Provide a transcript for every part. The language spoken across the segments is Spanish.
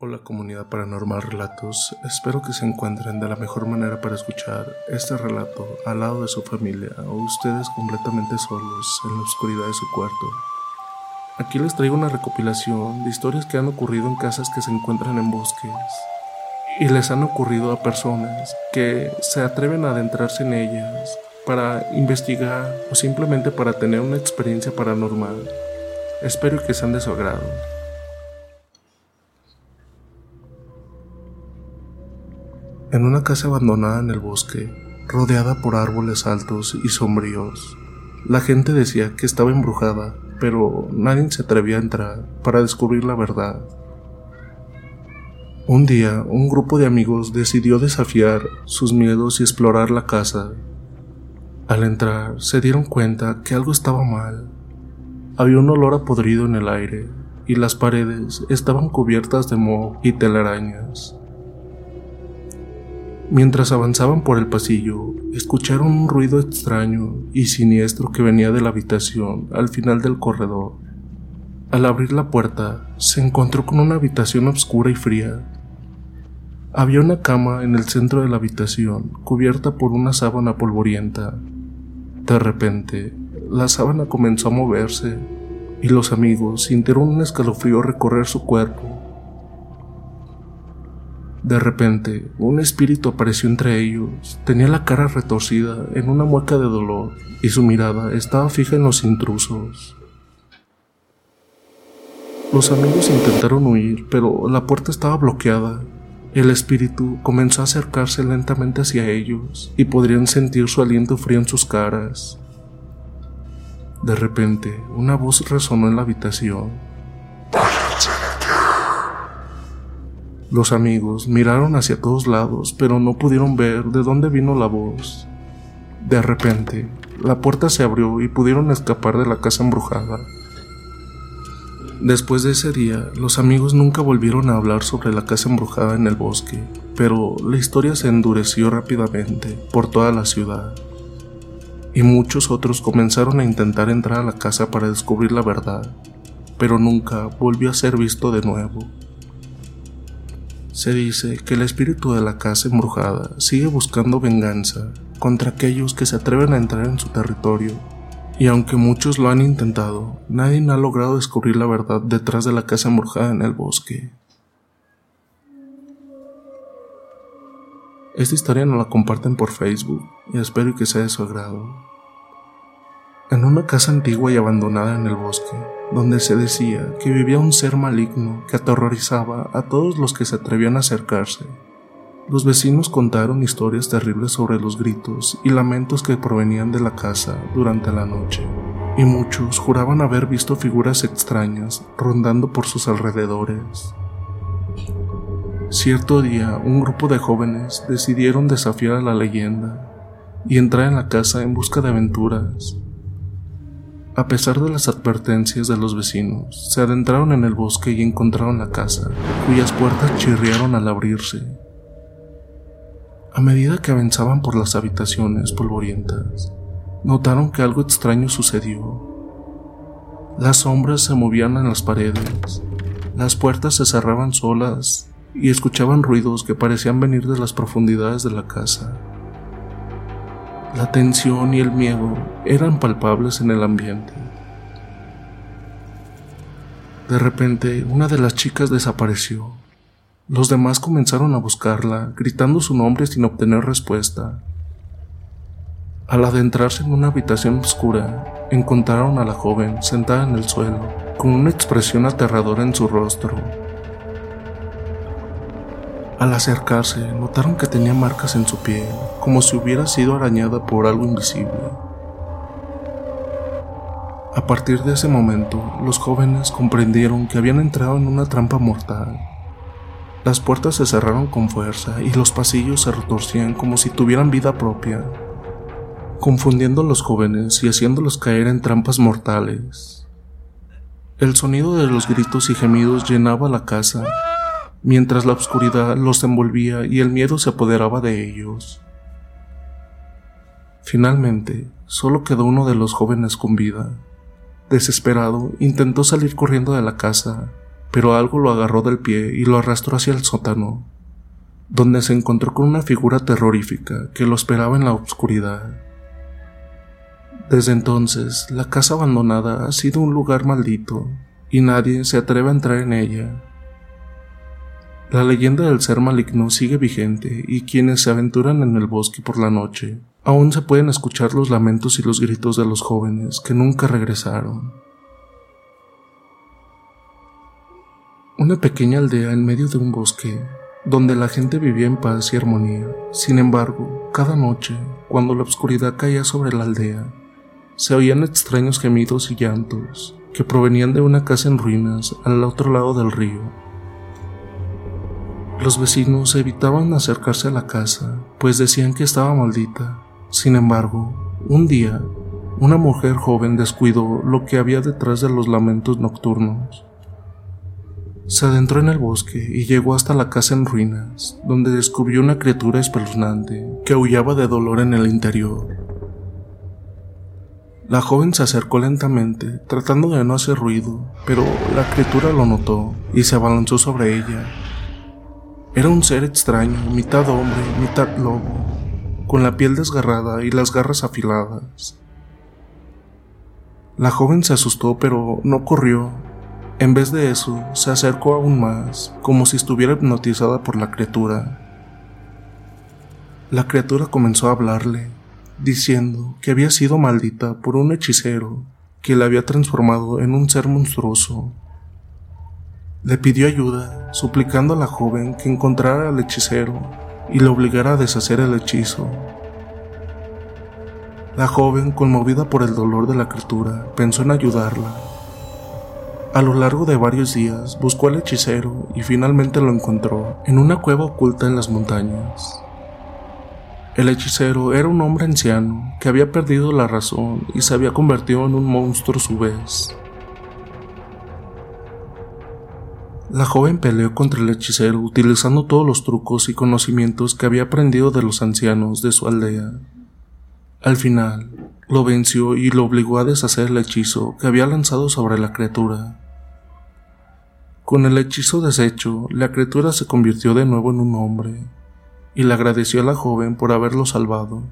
Hola comunidad paranormal relatos, espero que se encuentren de la mejor manera para escuchar este relato al lado de su familia o ustedes completamente solos en la oscuridad de su cuarto. Aquí les traigo una recopilación de historias que han ocurrido en casas que se encuentran en bosques y les han ocurrido a personas que se atreven a adentrarse en ellas para investigar o simplemente para tener una experiencia paranormal. Espero que sean de su agrado. En una casa abandonada en el bosque, rodeada por árboles altos y sombríos, la gente decía que estaba embrujada, pero nadie se atrevía a entrar para descubrir la verdad. Un día, un grupo de amigos decidió desafiar sus miedos y explorar la casa. Al entrar, se dieron cuenta que algo estaba mal. Había un olor a podrido en el aire y las paredes estaban cubiertas de moho y telarañas. Mientras avanzaban por el pasillo, escucharon un ruido extraño y siniestro que venía de la habitación al final del corredor. Al abrir la puerta, se encontró con una habitación oscura y fría. Había una cama en el centro de la habitación, cubierta por una sábana polvorienta. De repente, la sábana comenzó a moverse y los amigos sintieron un escalofrío recorrer su cuerpo. De repente, un espíritu apareció entre ellos. Tenía la cara retorcida en una mueca de dolor y su mirada estaba fija en los intrusos. Los amigos intentaron huir, pero la puerta estaba bloqueada. El espíritu comenzó a acercarse lentamente hacia ellos y podrían sentir su aliento frío en sus caras. De repente, una voz resonó en la habitación. Los amigos miraron hacia todos lados, pero no pudieron ver de dónde vino la voz. De repente, la puerta se abrió y pudieron escapar de la casa embrujada. Después de ese día, los amigos nunca volvieron a hablar sobre la casa embrujada en el bosque, pero la historia se endureció rápidamente por toda la ciudad. Y muchos otros comenzaron a intentar entrar a la casa para descubrir la verdad, pero nunca volvió a ser visto de nuevo. Se dice que el espíritu de la casa embrujada sigue buscando venganza contra aquellos que se atreven a entrar en su territorio, y aunque muchos lo han intentado, nadie ha logrado descubrir la verdad detrás de la casa embrujada en el bosque. Esta historia nos la comparten por Facebook y espero que sea de su agrado. En una casa antigua y abandonada en el bosque, donde se decía que vivía un ser maligno que aterrorizaba a todos los que se atrevían a acercarse. Los vecinos contaron historias terribles sobre los gritos y lamentos que provenían de la casa durante la noche, y muchos juraban haber visto figuras extrañas rondando por sus alrededores. Cierto día, un grupo de jóvenes decidieron desafiar a la leyenda y entrar en la casa en busca de aventuras. A pesar de las advertencias de los vecinos, se adentraron en el bosque y encontraron la casa, cuyas puertas chirriaron al abrirse. A medida que avanzaban por las habitaciones polvorientas, notaron que algo extraño sucedió. Las sombras se movían en las paredes, las puertas se cerraban solas y escuchaban ruidos que parecían venir de las profundidades de la casa. La tensión y el miedo eran palpables en el ambiente. De repente, una de las chicas desapareció. Los demás comenzaron a buscarla, gritando su nombre sin obtener respuesta. Al adentrarse en una habitación oscura, encontraron a la joven sentada en el suelo, con una expresión aterradora en su rostro. Al acercarse, notaron que tenía marcas en su piel, como si hubiera sido arañada por algo invisible. A partir de ese momento, los jóvenes comprendieron que habían entrado en una trampa mortal las puertas se cerraron con fuerza y los pasillos se retorcían como si tuvieran vida propia, confundiendo a los jóvenes y haciéndolos caer en trampas mortales. El sonido de los gritos y gemidos llenaba la casa, mientras la oscuridad los envolvía y el miedo se apoderaba de ellos. Finalmente, solo quedó uno de los jóvenes con vida. Desesperado, intentó salir corriendo de la casa, pero algo lo agarró del pie y lo arrastró hacia el sótano, donde se encontró con una figura terrorífica que lo esperaba en la oscuridad. Desde entonces, la casa abandonada ha sido un lugar maldito y nadie se atreve a entrar en ella. La leyenda del ser maligno sigue vigente y quienes se aventuran en el bosque por la noche aún se pueden escuchar los lamentos y los gritos de los jóvenes que nunca regresaron. Una pequeña aldea en medio de un bosque, donde la gente vivía en paz y armonía. Sin embargo, cada noche, cuando la oscuridad caía sobre la aldea, se oían extraños gemidos y llantos que provenían de una casa en ruinas al otro lado del río. Los vecinos evitaban acercarse a la casa, pues decían que estaba maldita. Sin embargo, un día, una mujer joven descuidó lo que había detrás de los lamentos nocturnos se adentró en el bosque y llegó hasta la casa en ruinas, donde descubrió una criatura espeluznante que aullaba de dolor en el interior. La joven se acercó lentamente, tratando de no hacer ruido, pero la criatura lo notó y se abalanzó sobre ella. Era un ser extraño, mitad hombre, mitad lobo, con la piel desgarrada y las garras afiladas. La joven se asustó, pero no corrió, en vez de eso, se acercó aún más, como si estuviera hipnotizada por la criatura. La criatura comenzó a hablarle, diciendo que había sido maldita por un hechicero que la había transformado en un ser monstruoso. Le pidió ayuda, suplicando a la joven que encontrara al hechicero y le obligara a deshacer el hechizo. La joven, conmovida por el dolor de la criatura, pensó en ayudarla a lo largo de varios días buscó al hechicero y finalmente lo encontró en una cueva oculta en las montañas. El hechicero era un hombre anciano que había perdido la razón y se había convertido en un monstruo a su vez. La joven peleó contra el hechicero utilizando todos los trucos y conocimientos que había aprendido de los ancianos de su aldea. Al final, lo venció y lo obligó a deshacer el hechizo que había lanzado sobre la criatura. Con el hechizo deshecho, la criatura se convirtió de nuevo en un hombre, y le agradeció a la joven por haberlo salvado.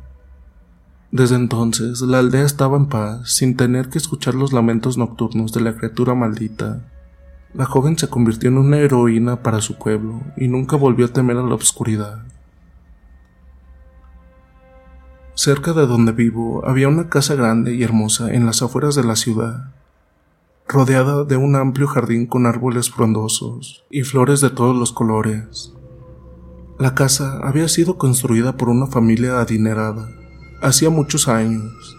Desde entonces, la aldea estaba en paz, sin tener que escuchar los lamentos nocturnos de la criatura maldita. La joven se convirtió en una heroína para su pueblo y nunca volvió a temer a la oscuridad. Cerca de donde vivo había una casa grande y hermosa en las afueras de la ciudad, rodeada de un amplio jardín con árboles frondosos y flores de todos los colores. La casa había sido construida por una familia adinerada hacía muchos años,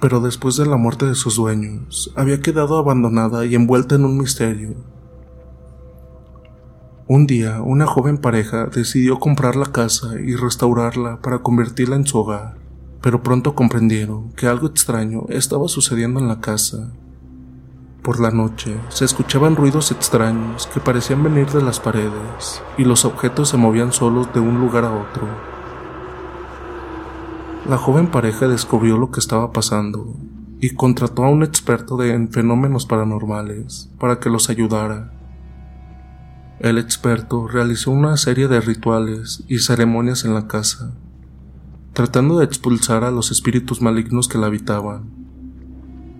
pero después de la muerte de sus dueños había quedado abandonada y envuelta en un misterio un día, una joven pareja decidió comprar la casa y restaurarla para convertirla en su hogar, pero pronto comprendieron que algo extraño estaba sucediendo en la casa. Por la noche se escuchaban ruidos extraños que parecían venir de las paredes y los objetos se movían solos de un lugar a otro. La joven pareja descubrió lo que estaba pasando y contrató a un experto en fenómenos paranormales para que los ayudara. El experto realizó una serie de rituales y ceremonias en la casa, tratando de expulsar a los espíritus malignos que la habitaban.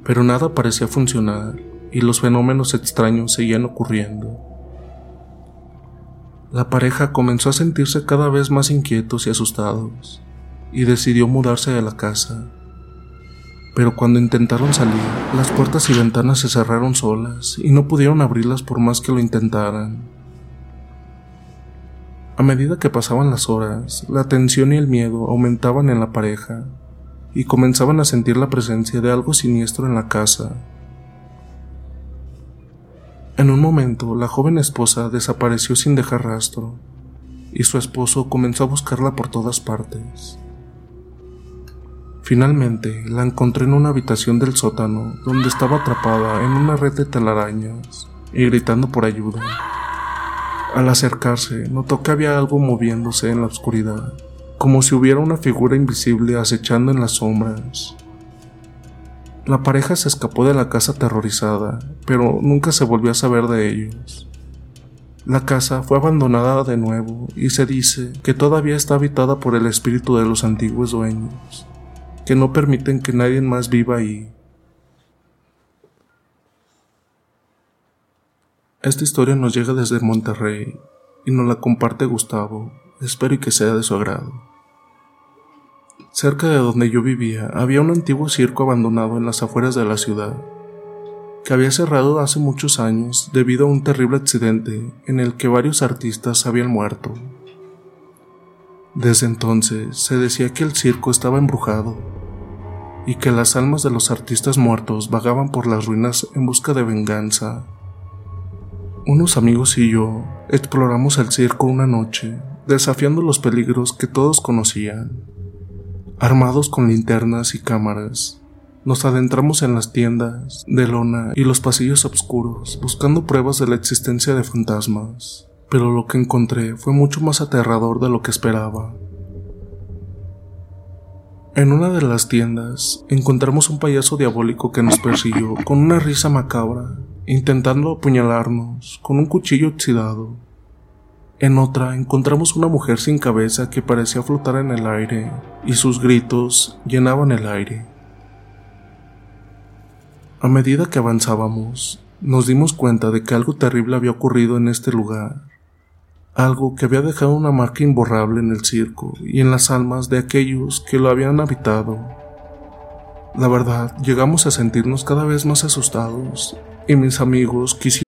Pero nada parecía funcionar y los fenómenos extraños seguían ocurriendo. La pareja comenzó a sentirse cada vez más inquietos y asustados, y decidió mudarse de la casa. Pero cuando intentaron salir, las puertas y ventanas se cerraron solas y no pudieron abrirlas por más que lo intentaran. A medida que pasaban las horas, la tensión y el miedo aumentaban en la pareja y comenzaban a sentir la presencia de algo siniestro en la casa. En un momento, la joven esposa desapareció sin dejar rastro, y su esposo comenzó a buscarla por todas partes. Finalmente, la encontré en una habitación del sótano, donde estaba atrapada en una red de telarañas y gritando por ayuda. Al acercarse, notó que había algo moviéndose en la oscuridad, como si hubiera una figura invisible acechando en las sombras. La pareja se escapó de la casa aterrorizada, pero nunca se volvió a saber de ellos. La casa fue abandonada de nuevo y se dice que todavía está habitada por el espíritu de los antiguos dueños, que no permiten que nadie más viva ahí. Esta historia nos llega desde Monterrey y nos la comparte Gustavo. Espero y que sea de su agrado. Cerca de donde yo vivía había un antiguo circo abandonado en las afueras de la ciudad, que había cerrado hace muchos años debido a un terrible accidente en el que varios artistas habían muerto. Desde entonces se decía que el circo estaba embrujado y que las almas de los artistas muertos vagaban por las ruinas en busca de venganza. Unos amigos y yo exploramos el circo una noche, desafiando los peligros que todos conocían. Armados con linternas y cámaras, nos adentramos en las tiendas de lona y los pasillos oscuros buscando pruebas de la existencia de fantasmas, pero lo que encontré fue mucho más aterrador de lo que esperaba. En una de las tiendas encontramos un payaso diabólico que nos persiguió con una risa macabra, intentando apuñalarnos con un cuchillo oxidado. En otra encontramos una mujer sin cabeza que parecía flotar en el aire y sus gritos llenaban el aire. A medida que avanzábamos, nos dimos cuenta de que algo terrible había ocurrido en este lugar, algo que había dejado una marca imborrable en el circo y en las almas de aquellos que lo habían habitado. La verdad, llegamos a sentirnos cada vez más asustados y mis amigos quisieron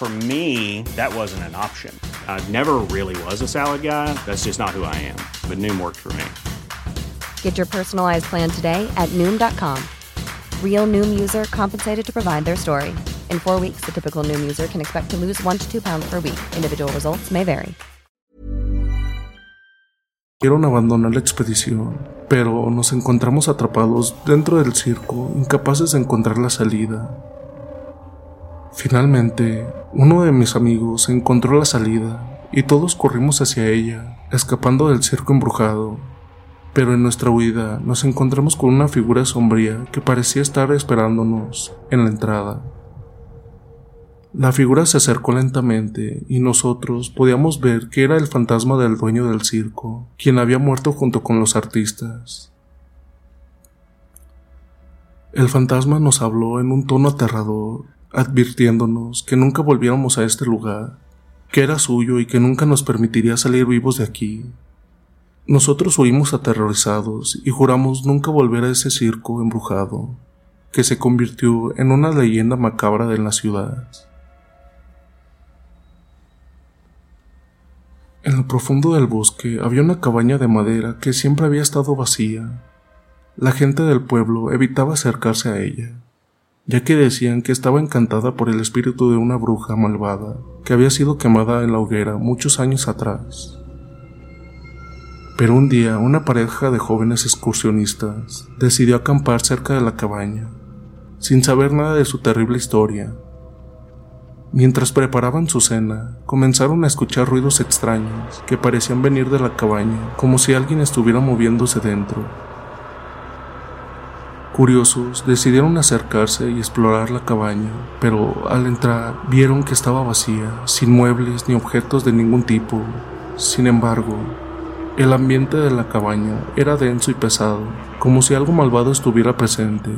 For me, that wasn't an option. I never really was a salad guy. That's just not who I am. But Noom worked for me. Get your personalized plan today at Noom.com. Real Noom user compensated to provide their story. In four weeks, the typical Noom user can expect to lose one to two pounds per week. Individual results may vary. Quieren abandonar la expedición, pero nos encontramos atrapados dentro del circo, incapaces de encontrar la salida. Finalmente, uno de mis amigos encontró la salida y todos corrimos hacia ella, escapando del circo embrujado. Pero en nuestra huida nos encontramos con una figura sombría que parecía estar esperándonos en la entrada. La figura se acercó lentamente y nosotros podíamos ver que era el fantasma del dueño del circo, quien había muerto junto con los artistas. El fantasma nos habló en un tono aterrador, advirtiéndonos que nunca volviéramos a este lugar, que era suyo y que nunca nos permitiría salir vivos de aquí. Nosotros huimos aterrorizados y juramos nunca volver a ese circo embrujado, que se convirtió en una leyenda macabra de la ciudad. En lo profundo del bosque había una cabaña de madera que siempre había estado vacía. La gente del pueblo evitaba acercarse a ella, ya que decían que estaba encantada por el espíritu de una bruja malvada que había sido quemada en la hoguera muchos años atrás. Pero un día una pareja de jóvenes excursionistas decidió acampar cerca de la cabaña, sin saber nada de su terrible historia Mientras preparaban su cena, comenzaron a escuchar ruidos extraños que parecían venir de la cabaña, como si alguien estuviera moviéndose dentro. Curiosos, decidieron acercarse y explorar la cabaña, pero al entrar vieron que estaba vacía, sin muebles ni objetos de ningún tipo. Sin embargo, el ambiente de la cabaña era denso y pesado, como si algo malvado estuviera presente.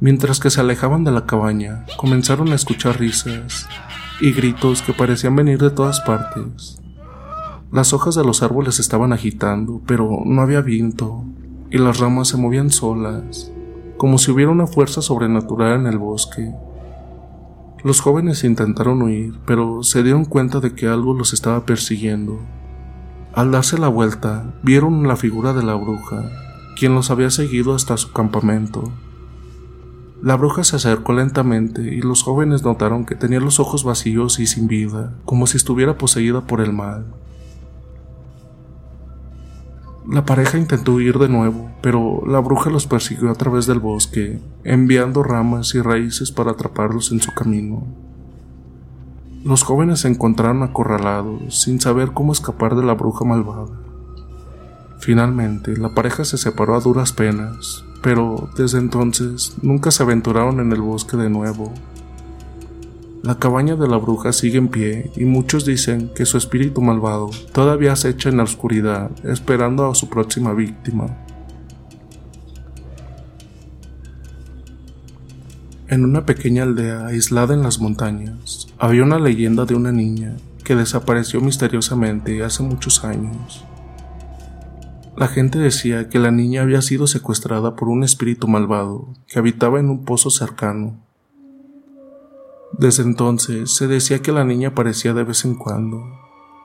Mientras que se alejaban de la cabaña, comenzaron a escuchar risas y gritos que parecían venir de todas partes. Las hojas de los árboles estaban agitando, pero no había viento, y las ramas se movían solas, como si hubiera una fuerza sobrenatural en el bosque. Los jóvenes intentaron huir, pero se dieron cuenta de que algo los estaba persiguiendo. Al darse la vuelta, vieron la figura de la bruja, quien los había seguido hasta su campamento. La bruja se acercó lentamente y los jóvenes notaron que tenía los ojos vacíos y sin vida, como si estuviera poseída por el mal. La pareja intentó huir de nuevo, pero la bruja los persiguió a través del bosque, enviando ramas y raíces para atraparlos en su camino. Los jóvenes se encontraron acorralados, sin saber cómo escapar de la bruja malvada. Finalmente, la pareja se separó a duras penas, pero desde entonces nunca se aventuraron en el bosque de nuevo. La cabaña de la bruja sigue en pie y muchos dicen que su espíritu malvado todavía acecha en la oscuridad esperando a su próxima víctima. En una pequeña aldea aislada en las montañas había una leyenda de una niña que desapareció misteriosamente hace muchos años. La gente decía que la niña había sido secuestrada por un espíritu malvado que habitaba en un pozo cercano. Desde entonces se decía que la niña aparecía de vez en cuando,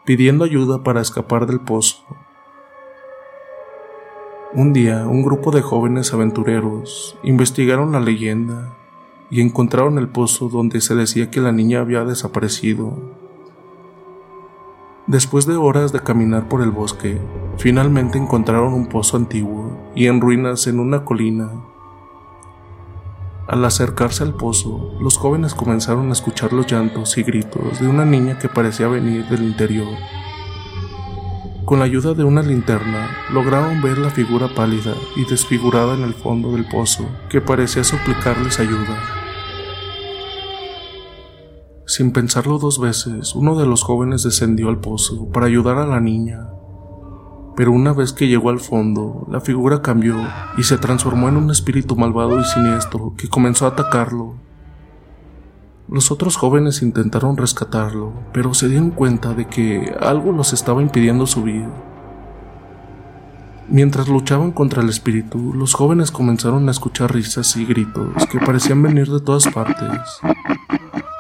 pidiendo ayuda para escapar del pozo. Un día, un grupo de jóvenes aventureros investigaron la leyenda y encontraron el pozo donde se decía que la niña había desaparecido. Después de horas de caminar por el bosque, finalmente encontraron un pozo antiguo y en ruinas en una colina. Al acercarse al pozo, los jóvenes comenzaron a escuchar los llantos y gritos de una niña que parecía venir del interior. Con la ayuda de una linterna, lograron ver la figura pálida y desfigurada en el fondo del pozo que parecía suplicarles ayuda. Sin pensarlo dos veces, uno de los jóvenes descendió al pozo para ayudar a la niña. Pero una vez que llegó al fondo, la figura cambió y se transformó en un espíritu malvado y siniestro que comenzó a atacarlo. Los otros jóvenes intentaron rescatarlo, pero se dieron cuenta de que algo los estaba impidiendo subir. Mientras luchaban contra el espíritu, los jóvenes comenzaron a escuchar risas y gritos que parecían venir de todas partes.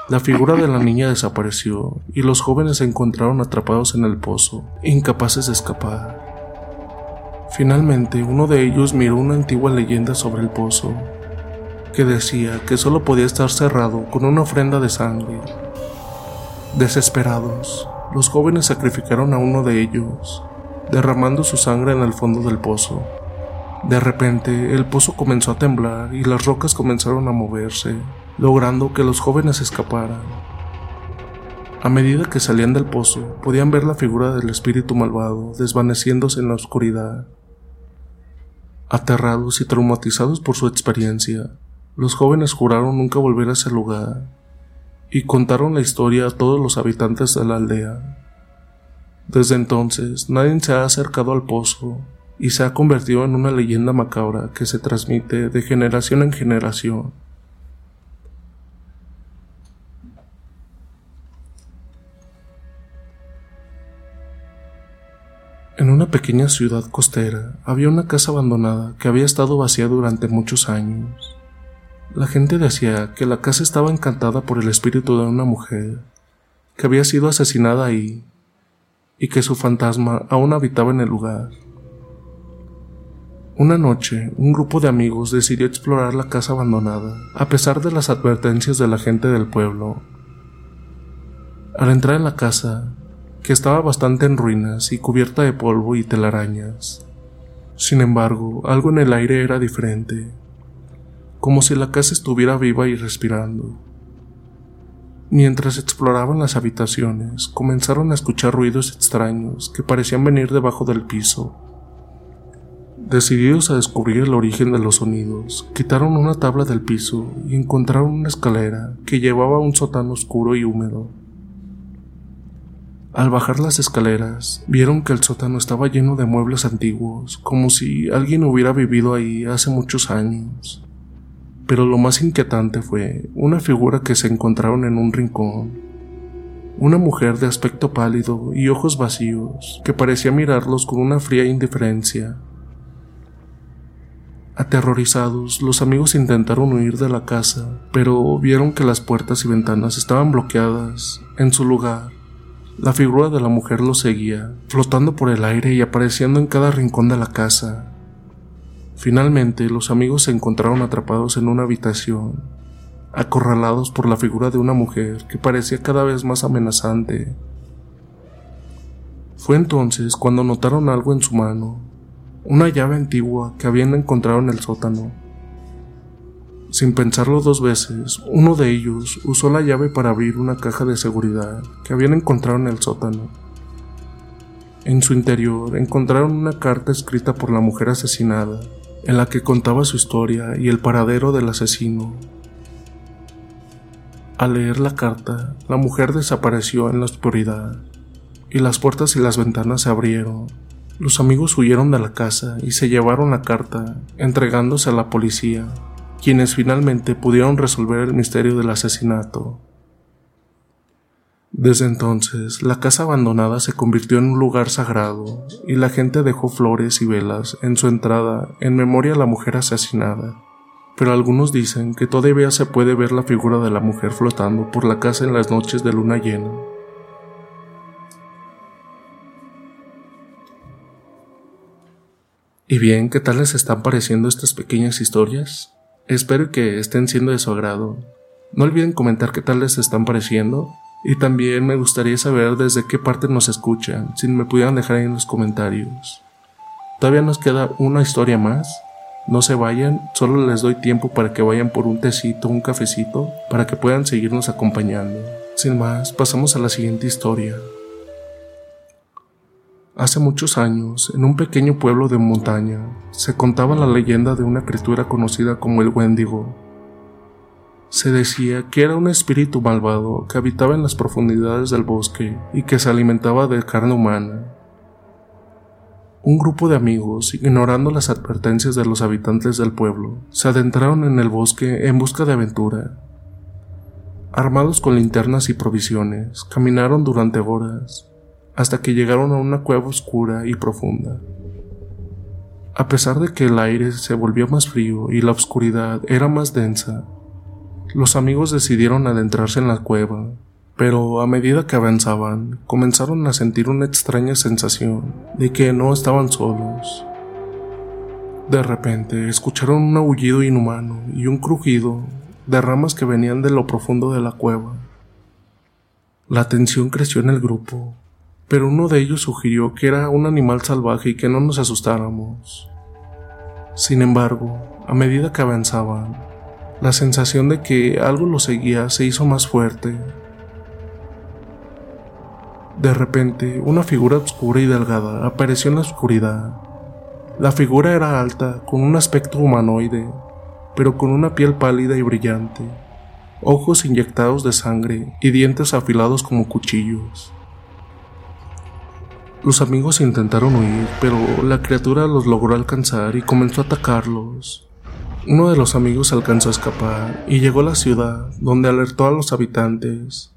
La figura de la niña desapareció y los jóvenes se encontraron atrapados en el pozo, incapaces de escapar. Finalmente, uno de ellos miró una antigua leyenda sobre el pozo, que decía que solo podía estar cerrado con una ofrenda de sangre. Desesperados, los jóvenes sacrificaron a uno de ellos derramando su sangre en el fondo del pozo. De repente, el pozo comenzó a temblar y las rocas comenzaron a moverse, logrando que los jóvenes escaparan. A medida que salían del pozo, podían ver la figura del espíritu malvado desvaneciéndose en la oscuridad. Aterrados y traumatizados por su experiencia, los jóvenes juraron nunca volver a ese lugar y contaron la historia a todos los habitantes de la aldea. Desde entonces nadie se ha acercado al pozo y se ha convertido en una leyenda macabra que se transmite de generación en generación. En una pequeña ciudad costera había una casa abandonada que había estado vacía durante muchos años. La gente decía que la casa estaba encantada por el espíritu de una mujer que había sido asesinada ahí y que su fantasma aún habitaba en el lugar. Una noche, un grupo de amigos decidió explorar la casa abandonada, a pesar de las advertencias de la gente del pueblo. Al entrar en la casa, que estaba bastante en ruinas y cubierta de polvo y telarañas, sin embargo, algo en el aire era diferente, como si la casa estuviera viva y respirando. Mientras exploraban las habitaciones, comenzaron a escuchar ruidos extraños que parecían venir debajo del piso. Decididos a descubrir el origen de los sonidos, quitaron una tabla del piso y encontraron una escalera que llevaba a un sótano oscuro y húmedo. Al bajar las escaleras, vieron que el sótano estaba lleno de muebles antiguos, como si alguien hubiera vivido ahí hace muchos años. Pero lo más inquietante fue una figura que se encontraron en un rincón. Una mujer de aspecto pálido y ojos vacíos, que parecía mirarlos con una fría indiferencia. Aterrorizados, los amigos intentaron huir de la casa, pero vieron que las puertas y ventanas estaban bloqueadas. En su lugar, la figura de la mujer los seguía, flotando por el aire y apareciendo en cada rincón de la casa. Finalmente, los amigos se encontraron atrapados en una habitación, acorralados por la figura de una mujer que parecía cada vez más amenazante. Fue entonces cuando notaron algo en su mano, una llave antigua que habían encontrado en el sótano. Sin pensarlo dos veces, uno de ellos usó la llave para abrir una caja de seguridad que habían encontrado en el sótano. En su interior encontraron una carta escrita por la mujer asesinada, en la que contaba su historia y el paradero del asesino. Al leer la carta, la mujer desapareció en la oscuridad y las puertas y las ventanas se abrieron. Los amigos huyeron de la casa y se llevaron la carta, entregándose a la policía, quienes finalmente pudieron resolver el misterio del asesinato. Desde entonces, la casa abandonada se convirtió en un lugar sagrado y la gente dejó flores y velas en su entrada en memoria a la mujer asesinada. Pero algunos dicen que todavía se puede ver la figura de la mujer flotando por la casa en las noches de luna llena. Y bien, ¿qué tal les están pareciendo estas pequeñas historias? Espero que estén siendo de su agrado. No olviden comentar qué tal les están pareciendo y también me gustaría saber desde qué parte nos escuchan, si me pudieran dejar ahí en los comentarios. Todavía nos queda una historia más. No se vayan, solo les doy tiempo para que vayan por un tecito, un cafecito, para que puedan seguirnos acompañando. Sin más, pasamos a la siguiente historia. Hace muchos años, en un pequeño pueblo de montaña, se contaba la leyenda de una criatura conocida como el Wendigo, se decía que era un espíritu malvado que habitaba en las profundidades del bosque y que se alimentaba de carne humana. Un grupo de amigos, ignorando las advertencias de los habitantes del pueblo, se adentraron en el bosque en busca de aventura. Armados con linternas y provisiones, caminaron durante horas, hasta que llegaron a una cueva oscura y profunda. A pesar de que el aire se volvió más frío y la oscuridad era más densa, los amigos decidieron adentrarse en la cueva, pero a medida que avanzaban, comenzaron a sentir una extraña sensación de que no estaban solos. De repente escucharon un aullido inhumano y un crujido de ramas que venían de lo profundo de la cueva. La tensión creció en el grupo, pero uno de ellos sugirió que era un animal salvaje y que no nos asustáramos. Sin embargo, a medida que avanzaban, la sensación de que algo lo seguía se hizo más fuerte. De repente, una figura oscura y delgada apareció en la oscuridad. La figura era alta, con un aspecto humanoide, pero con una piel pálida y brillante ojos inyectados de sangre y dientes afilados como cuchillos. Los amigos intentaron huir, pero la criatura los logró alcanzar y comenzó a atacarlos. Uno de los amigos alcanzó a escapar y llegó a la ciudad, donde alertó a los habitantes,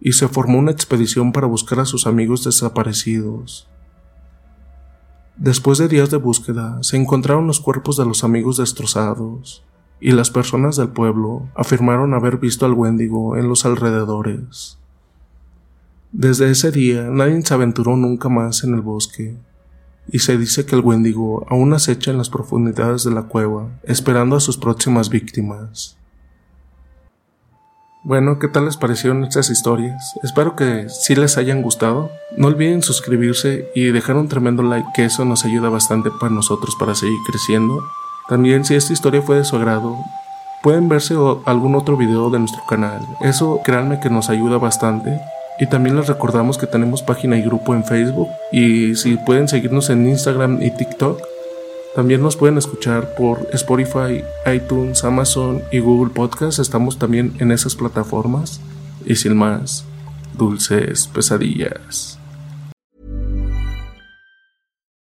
y se formó una expedición para buscar a sus amigos desaparecidos. Después de días de búsqueda, se encontraron los cuerpos de los amigos destrozados, y las personas del pueblo afirmaron haber visto al Wendigo en los alrededores. Desde ese día nadie se aventuró nunca más en el bosque, y se dice que el Wendigo aún acecha en las profundidades de la cueva, esperando a sus próximas víctimas. Bueno, ¿qué tal les parecieron estas historias? Espero que sí les hayan gustado. No olviden suscribirse y dejar un tremendo like, que eso nos ayuda bastante para nosotros para seguir creciendo. También si esta historia fue de su agrado, pueden verse algún otro video de nuestro canal. Eso créanme que nos ayuda bastante. Y también les recordamos que tenemos página y grupo en Facebook. Y si pueden seguirnos en Instagram y TikTok. También nos pueden escuchar por Spotify, iTunes, Amazon y Google Podcast. Estamos también en esas plataformas. Y sin más, dulces pesadillas.